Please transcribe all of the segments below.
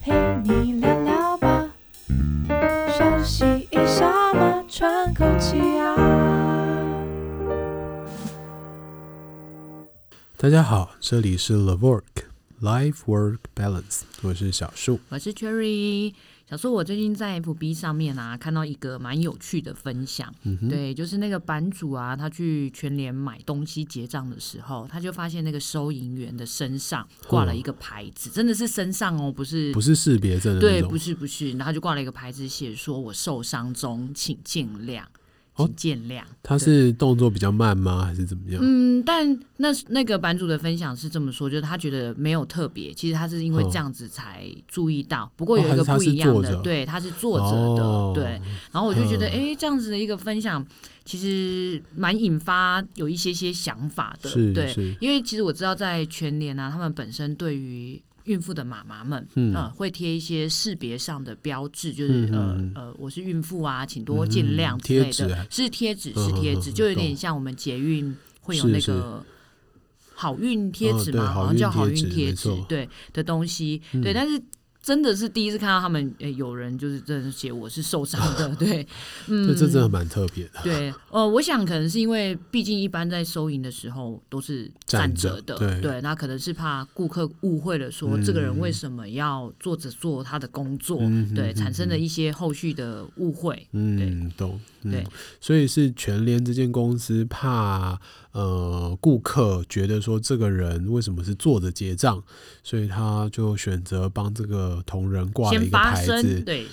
陪你聊聊吧，休息一下嘛，喘口气啊。大家好，这里是 LIVORK Life Work Balance，我是小树，我是 Cherry。小说，我最近在 FB 上面啊，看到一个蛮有趣的分享，嗯、对，就是那个版主啊，他去全联买东西结账的时候，他就发现那个收银员的身上挂了一个牌子，嗯、真的是身上哦，不是不是识别证，对，不是不是，然后就挂了一个牌子，写说我受伤中，请见谅。请见谅，他是动作比较慢吗，还是怎么样？嗯，但那那个版主的分享是这么说，就是他觉得没有特别，其实他是因为这样子才注意到。不过有一个不一样的，对，他是坐着的，哦、对。然后我就觉得，哎、欸，这样子的一个分享，其实蛮引发有一些些想法的，对。因为其实我知道，在全联啊，他们本身对于孕妇的妈妈们，嗯、呃，会贴一些识别上的标志，就是、嗯、呃呃，我是孕妇啊，请多见谅之类的，是贴纸，是贴纸，就有点像我们捷运会有那个好运贴纸嘛，好像叫好运贴纸，对的东西，嗯、对，但是。真的是第一次看到他们，诶，有人就是真的写我是受伤的，对，嗯，这真的蛮特别的。对，呃，我想可能是因为，毕竟一般在收银的时候都是站着的，对，对，那可能是怕顾客误会了，说这个人为什么要坐着做他的工作，嗯、对，产生了一些后续的误会，嗯，对懂，嗯、对，所以是全联这间公司怕。呃，顾客觉得说这个人为什么是坐着结账，所以他就选择帮这个同仁挂了一个牌子，对，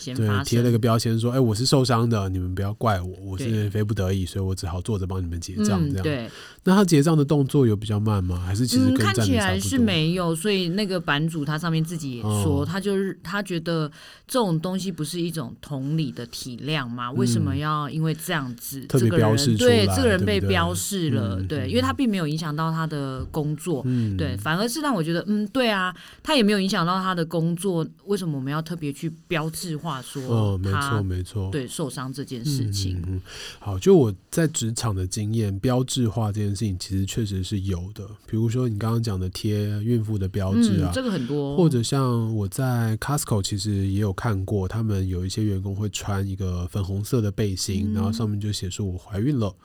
贴了一个标签说：“哎、欸，我是受伤的，你们不要怪我，我是非不得已，所以我只好坐着帮你们结账。”这样、嗯。对。那他结账的动作有比较慢吗？还是其实跟、嗯、看起来是没有？所以那个版主他上面自己也说，哦、他就是他觉得这种东西不是一种同理的体谅吗？为什么要因为这样子，特别标示出来，对这个人被标示了，对。对，因为他并没有影响到他的工作，嗯、对，反而是让我觉得，嗯，对啊，他也没有影响到他的工作，为什么我们要特别去标志化说？哦，没错，没错，对，受伤这件事情。嗯，好，就我在职场的经验，标志化这件事情其实确实是有的。比如说你刚刚讲的贴孕妇的标志啊，嗯，这个很多，或者像我在 Costco 其实也有看过，他们有一些员工会穿一个粉红色的背心，嗯、然后上面就写说我怀孕了。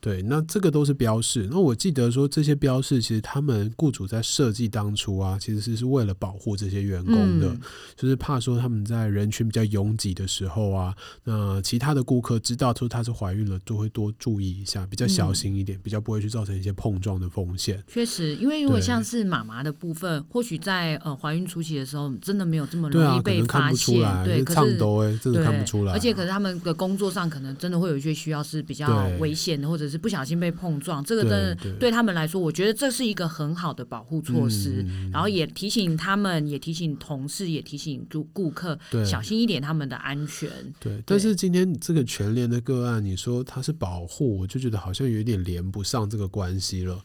对，那这个都是标示。那我记得说这些标示，其实他们雇主在设计当初啊，其实是是为了保护这些员工的，嗯、就是怕说他们在人群比较拥挤的时候啊，那其他的顾客知道说她是怀孕了，都会多注意一下，比较小心一点，嗯、比较不会去造成一些碰撞的风险。确实，因为如果像是妈妈的部分，或许在呃怀孕初期的时候，真的没有这么容易被发现，对，啊、对，可是真的看不出来，而且可是他们的工作上可能真的会有一些需要是比较危险的，或者。是不小心被碰撞，这个真的对他们来说，我觉得这是一个很好的保护措施。嗯、然后也提醒他们，也提醒同事，也提醒顾顾客小心一点他们的安全。对，对但是今天这个全联的个案，你说它是保护，我就觉得好像有点连不上这个关系了。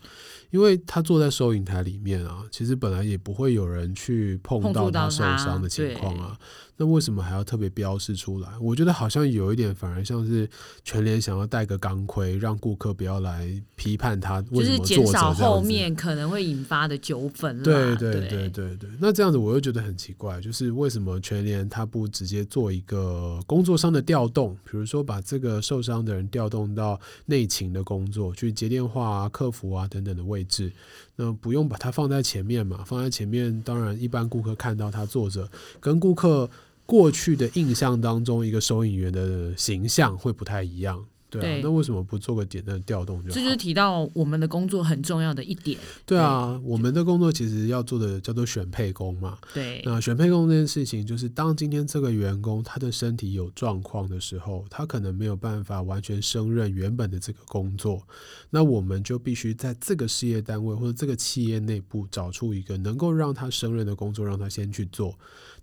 因为他坐在收银台里面啊，其实本来也不会有人去碰到他受伤的情况啊。那为什么还要特别标示出来？我觉得好像有一点，反而像是全联想要戴个钢盔，让顾客不要来批判他就是减少后面可能会引发的纠纷。对对对对对，对。那这样子我又觉得很奇怪，就是为什么全联他不直接做一个工作上的调动，比如说把这个受伤的人调动到内勤的工作，去接电话啊、客服啊等等的位置，那不用把它放在前面嘛？放在前面，当然一般顾客看到他坐着，跟顾客。过去的印象当中，一个收银员的形象会不太一样。对那为什么不做个简单的调动就好？这就是提到我们的工作很重要的一点。对啊，对，我们的工作其实要做的叫做选配工嘛。对，那选配工这件事情，就是当今天这个员工他的身体有状况的时候，他可能没有办法完全胜任原本的这个工作，那我们就必须在这个事业单位或者这个企业内部找出一个能够让他胜任的工作，让他先去做。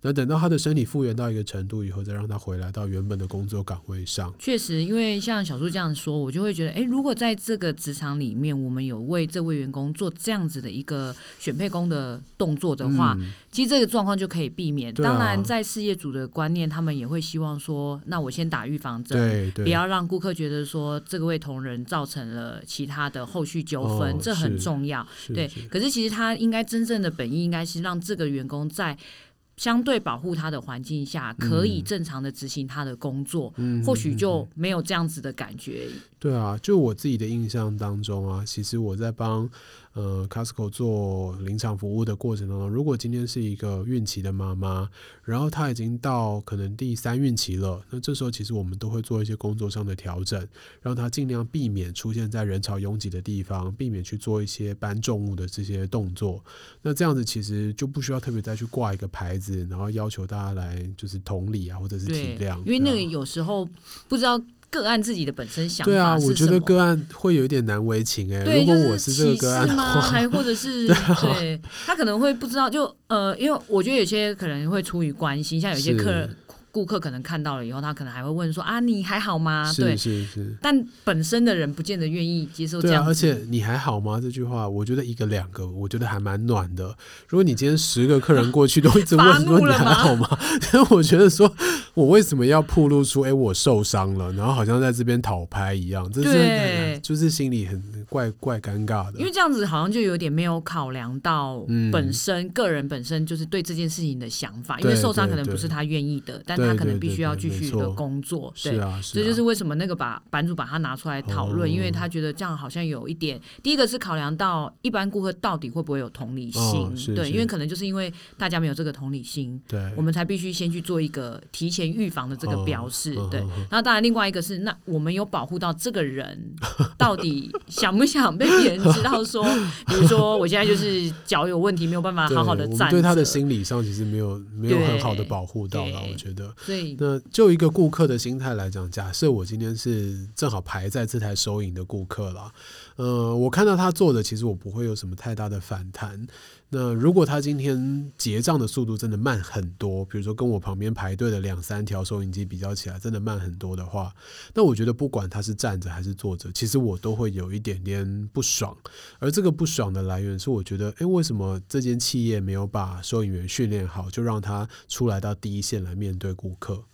那等到他的身体复原到一个程度以后，再让他回来到原本的工作岗位上。确实，因为像小树这样说，我就会觉得，哎，如果在这个职场里面，我们有为这位员工做这样子的一个选配工的动作的话，嗯、其实这个状况就可以避免。当然，在事业主的观念，他们也会希望说，那我先打预防针，不要让顾客觉得说这个位同仁造成了其他的后续纠纷，哦、这很重要。对，可是其实他应该真正的本意应该是让这个员工在。相对保护他的环境下，可以正常的执行他的工作，嗯、或许就没有这样子的感觉。对啊，就我自己的印象当中啊，其实我在帮呃 Costco 做临场服务的过程当中，如果今天是一个孕期的妈妈，然后她已经到可能第三孕期了，那这时候其实我们都会做一些工作上的调整，让她尽量避免出现在人潮拥挤的地方，避免去做一些搬重物的这些动作。那这样子其实就不需要特别再去挂一个牌子，然后要求大家来就是同理啊，或者是体谅，因为那个有时候不知道。个案自己的本身想法对啊，我觉得个案会有一点难为情哎、欸。如果我是这个个案吗？还或者是 对，他可能会不知道，就呃，因为我觉得有些可能会出于关心，像有些客人。顾客可能看到了以后，他可能还会问说：“啊，你还好吗？”对，是是是。但本身的人不见得愿意接受这样。啊，而且你还好吗？这句话，我觉得一个两个，我觉得还蛮暖的。如果你今天十个客人过去都一直 问说你还好吗？因为 我觉得说，我为什么要暴露出哎、欸、我受伤了，然后好像在这边讨拍一样，这是对就是心里很怪怪尴尬的。因为这样子好像就有点没有考量到本身、嗯、个人本身就是对这件事情的想法，因为受伤可能不是他愿意的，但。他可能必须要继续的工作，对，这就是为什么那个把版主把他拿出来讨论，因为他觉得这样好像有一点，第一个是考量到一般顾客到底会不会有同理心，对，因为可能就是因为大家没有这个同理心，对，我们才必须先去做一个提前预防的这个标示，对。然后当然另外一个是，那我们有保护到这个人到底想不想被别人知道说，比如说我现在就是脚有问题，没有办法好好的站，对他的心理上其实没有没有很好的保护到了，我觉得。对，那就一个顾客的心态来讲，假设我今天是正好排在这台收银的顾客了，呃，我看到他做的，其实我不会有什么太大的反弹。那如果他今天结账的速度真的慢很多，比如说跟我旁边排队的两三条收银机比较起来，真的慢很多的话，那我觉得不管他是站着还是坐着，其实我都会有一点点不爽。而这个不爽的来源是，我觉得，诶，为什么这间企业没有把收银员训练好，就让他出来到第一线来面对顾客？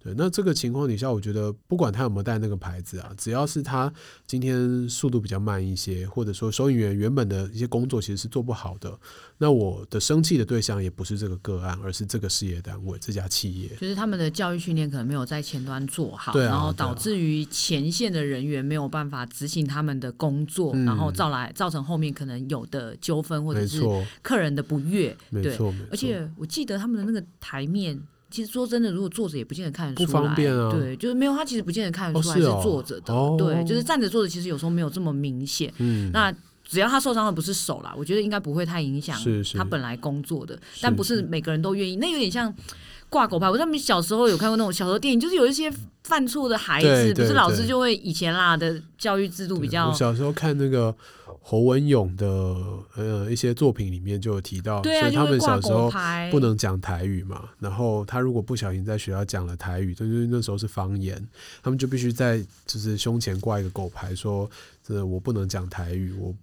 对，那这个情况底下，我觉得不管他有没有带那个牌子啊，只要是他今天速度比较慢一些，或者说收银员原本的一些工作其实是做不好的，那我的生气的对象也不是这个个案，而是这个事业单位、这家企业，就是他们的教育训练可能没有在前端做好，对啊，然后导致于前线的人员没有办法执行他们的工作，嗯、然后造来造成后面可能有的纠纷或者是客人的不悦，对，没错，而且我记得他们的那个台面。其实说真的，如果坐着也不见得看得出来，不方便啊。对，就是没有他，其实不见得看得出来是坐着的。哦哦、对，就是站着坐着，其实有时候没有这么明显。嗯，那只要他受伤的不是手啦，我觉得应该不会太影响他本来工作的。是是，但不是每个人都愿意，那有点像挂狗牌。我在小时候有看过那种小时候电影，就是有一些犯错的孩子，不是老师就会以前啦的教育制度比较。我小时候看那个。侯文勇的呃一些作品里面就有提到，对啊、所以他们小时候不能讲台语嘛，然后他如果不小心在学校讲了台语，就是那时候是方言，他们就必须在就是胸前挂一个狗牌，说这我不能讲台语，我。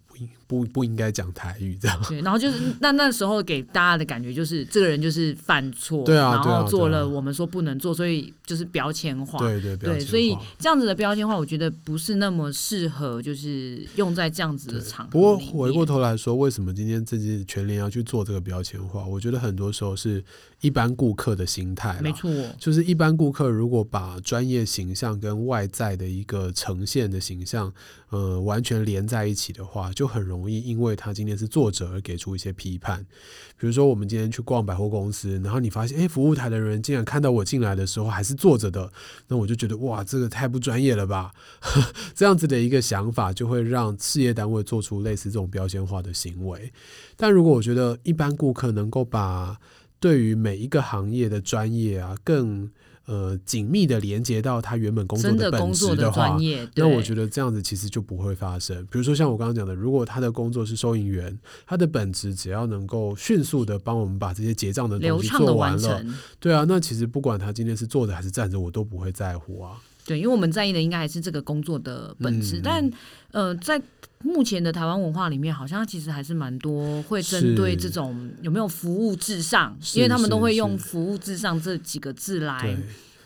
不不应该讲台语这样。对，然后就是那那时候给大家的感觉就是这个人就是犯错，对啊，然后做了我们说不能做，所以就是标签化。对对对，所以这样子的标签化，我觉得不是那么适合，就是用在这样子的场合。不过回过头来说，为什么今天这些全联要去做这个标签化？我觉得很多时候是一般顾客的心态，没错，就是一般顾客如果把专业形象跟外在的一个呈现的形象，呃，完全连在一起的话，就很容易因为他今天是作者而给出一些批判。比如说，我们今天去逛百货公司，然后你发现，哎，服务台的人竟然看到我进来的时候还是坐着的，那我我就觉得，哇，这个太不专业了吧？这样子的一个想法，就会让事业单位做出类似这种标签化的行为。但如果我觉得一般顾客能够把对于每一个行业的专业啊，更呃，紧密的连接到他原本工作的本质的话，那我觉得这样子其实就不会发生。比如说像我刚刚讲的，如果他的工作是收银员，他的本质只要能够迅速的帮我们把这些结账的东西做完了，对啊，那其实不管他今天是坐着还是站着，我都不会在乎啊。对，因为我们在意的应该还是这个工作的本质，嗯、但呃，在目前的台湾文化里面，好像其实还是蛮多会针对这种有没有服务至上，因为他们都会用服务至上这几个字来。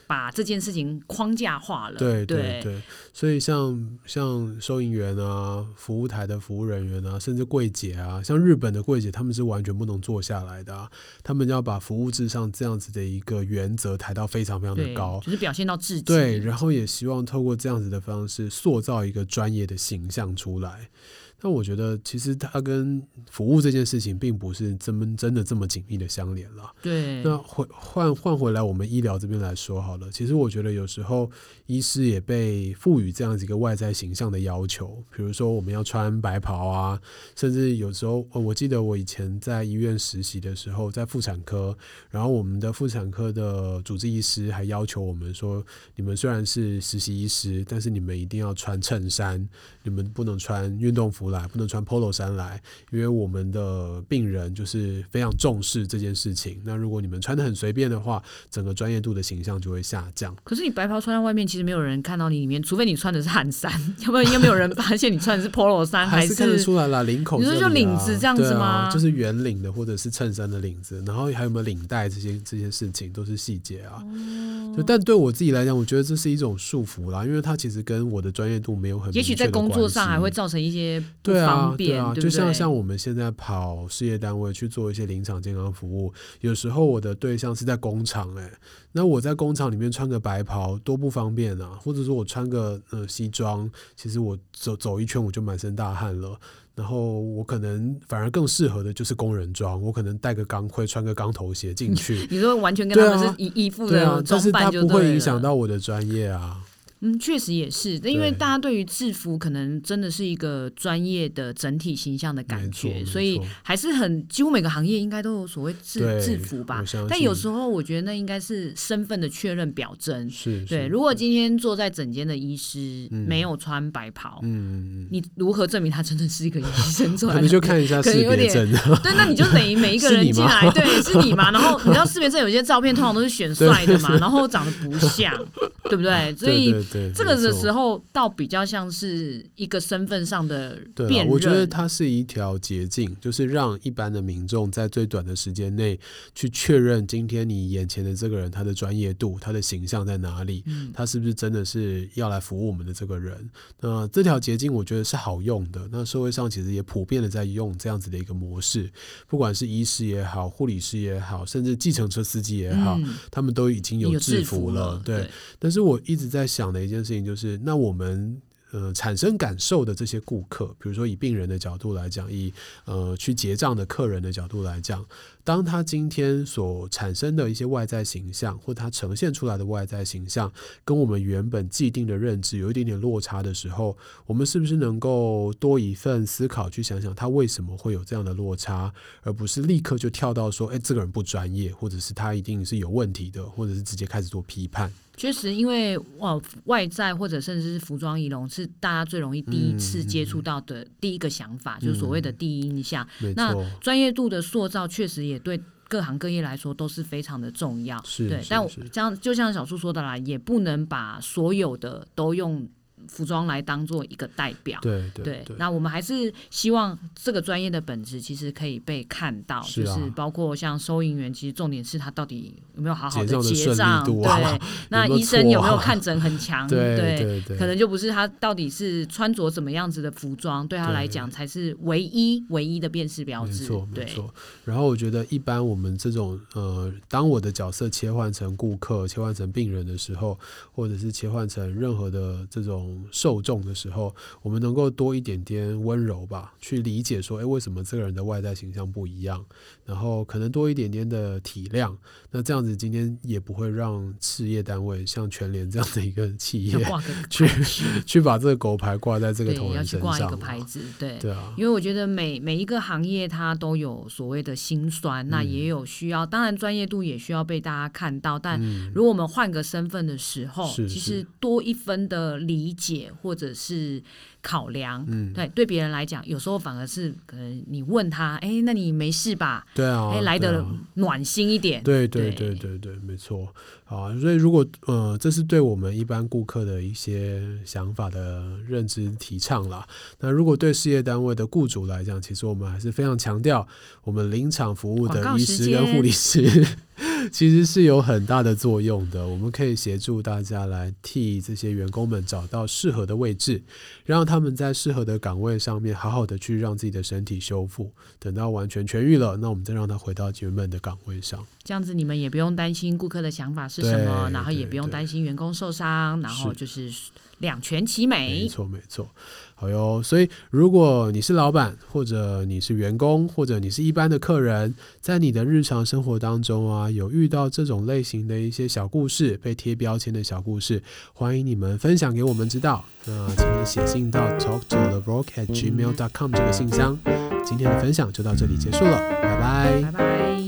把这件事情框架化了。对对对，所以像像收银员啊、服务台的服务人员啊，甚至柜姐啊，像日本的柜姐，他们是完全不能坐下来的啊，他们要把服务至上这样子的一个原则抬到非常非常的高，就是表现到自己。对，然后也希望透过这样子的方式塑造一个专业的形象出来。那我觉得，其实它跟服务这件事情，并不是这么真的这么紧密的相连了。对。那回换换回来，我们医疗这边来说好了。其实我觉得有时候医师也被赋予这样子一个外在形象的要求，比如说我们要穿白袍啊，甚至有时候，我记得我以前在医院实习的时候，在妇产科，然后我们的妇产科的主治医师还要求我们说，你们虽然是实习医师，但是你们一定要穿衬衫，你们不能穿运动服。来不能穿 Polo 衫来，因为我们的病人就是非常重视这件事情。那如果你们穿的很随便的话，整个专业度的形象就会下降。可是你白袍穿在外面，其实没有人看到你里面，除非你穿的是汗衫，要不然应该没有人发现你穿的是 Polo 衫，还是看得出来了领口、啊。你说就领子这样子吗？啊、就是圆领的，或者是衬衫的领子，然后还有没有领带这些这些事情都是细节啊。哦、就但对我自己来讲，我觉得这是一种束缚啦，因为它其实跟我的专业度没有很。也许在工作上还会造成一些。对啊，对啊，对对，就像像我们现在跑事业单位去做一些临场健康服务，有时候我的对象是在工厂，哎，那我在工厂里面穿个白袍多不方便啊，或者说我穿个呃西装，其实我走走一圈我就满身大汗了，然后我可能反而更适合的就是工人装，我可能戴个钢盔，穿个钢头鞋进去，你说完全跟他们是一一副的装扮，但是它不会影响到我的专业啊。嗯，确实也是，因为大家对于制服可能真的是一个专业的整体形象的感觉，所以还是很几乎每个行业应该都有所谓制制服吧。但有时候我觉得那应该是身份的确认表征。是，对。如果今天坐在诊间的医师没有穿白袍，嗯，你如何证明他真的是一个医生？出来你就看一下识别证。对，那你就等于每一个人进来，对，是你嘛？然后你知道识别证有些照片通常都是选 帅的嘛，然后长得不像，对不对？所以。对，这个的时候倒比较像是一个身份上的辨认。对，我觉得它是一条捷径，就是让一般的民众在最短的时间内去确认今天你眼前的这个人他的专业度、他的形象在哪里，嗯、他是不是真的是要来服务我们的这个人。那这条捷径我觉得是好用的。那社会上其实也普遍的在用这样子的一个模式，不管是医师也好、护理师也好，甚至计程车司机也好，嗯、他们都已经有制服了。服了对，对，但是我一直在想的。一件事情就是，那我们呃产生感受的这些顾客，比如说以病人的角度来讲，以呃去结账的客人的角度来讲。当他今天所产生的一些外在形象，或他呈现出来的外在形象，跟我们原本既定的认知有一点点落差的时候，我们是不是能够多一份思考去想想他为什么会有这样的落差，而不是立刻就跳到说，哎，这个人不专业，或者是他一定是有问题的，或者是直接开始做批判。确实，因为哇，外在或者甚至是服装仪容是大家最容易第一次接触到的第一个想法，嗯、就是所谓的第一印象。嗯、那专业度的塑造确实也。对各行各业来说都是非常的重要，是对。但我这样就像小树说的啦，也不能把所有的都用。服装来当做一个代表，对对，对，对。那我们还是希望这个专业的本质其实可以被看到，是啊、就是包括像收银员，其实重点是他到底有没有好好的结账，啊、对。那医生有没有看诊很强？对对，对，对，可能就不是他到底是穿着怎么样子的服装，对他来讲才是唯一唯一的辨识标志。没错没错。然后我觉得一般我们这种呃，当我的角色切换成顾客、切换成病人的时候，或者是切换成任何的这种。受众的时候，我们能够多一点点温柔吧，去理解说，哎，为什么这个人的外在形象不一样？然后可能多一点点的体谅。那这样子，今天也不会让事业单位像全联这样的一个企业 去去把这个狗牌挂在这个同仁身上，要去挂一个牌子。对对啊，因为我觉得每每一个行业它都有所谓的辛酸，那也有需要，当然专业度也需要被大家看到。但如果我们换个身份的时候，其实多一分的理解。解或者是考量，嗯，对，对别人来讲，有时候反而是可能你问他，哎、欸，那你没事吧？对啊，哎，来的暖心一点。对对对对对，没错。好，所以如果呃，这是对我们一般顾客的一些想法的认知提倡啦。那如果对事业单位的雇主来讲，其实我们还是非常强调，我们临场服务的医师跟护理师。其实是有很大的作用的。我们可以协助大家来替这些员工们找到适合的位置，让他们在适合的岗位上面好好的去让自己的身体修复。等到完全痊愈了，那我们再让他回到原本的岗位上。这样子你们也不用担心顾客的想法是什么，然后也不用担心员工受伤，然后就是两全其美。没错，没错。好哟，所以如果你是老板，或者你是员工，或者你是一般的客人，在你的日常生活当中啊，有遇到这种类型的一些小故事，被贴标签的小故事，欢迎你们分享给我们知道。那请你写信到 talk to the rock at gmail dot com 这个信箱。今天的分享就到这里结束了，拜拜，拜拜。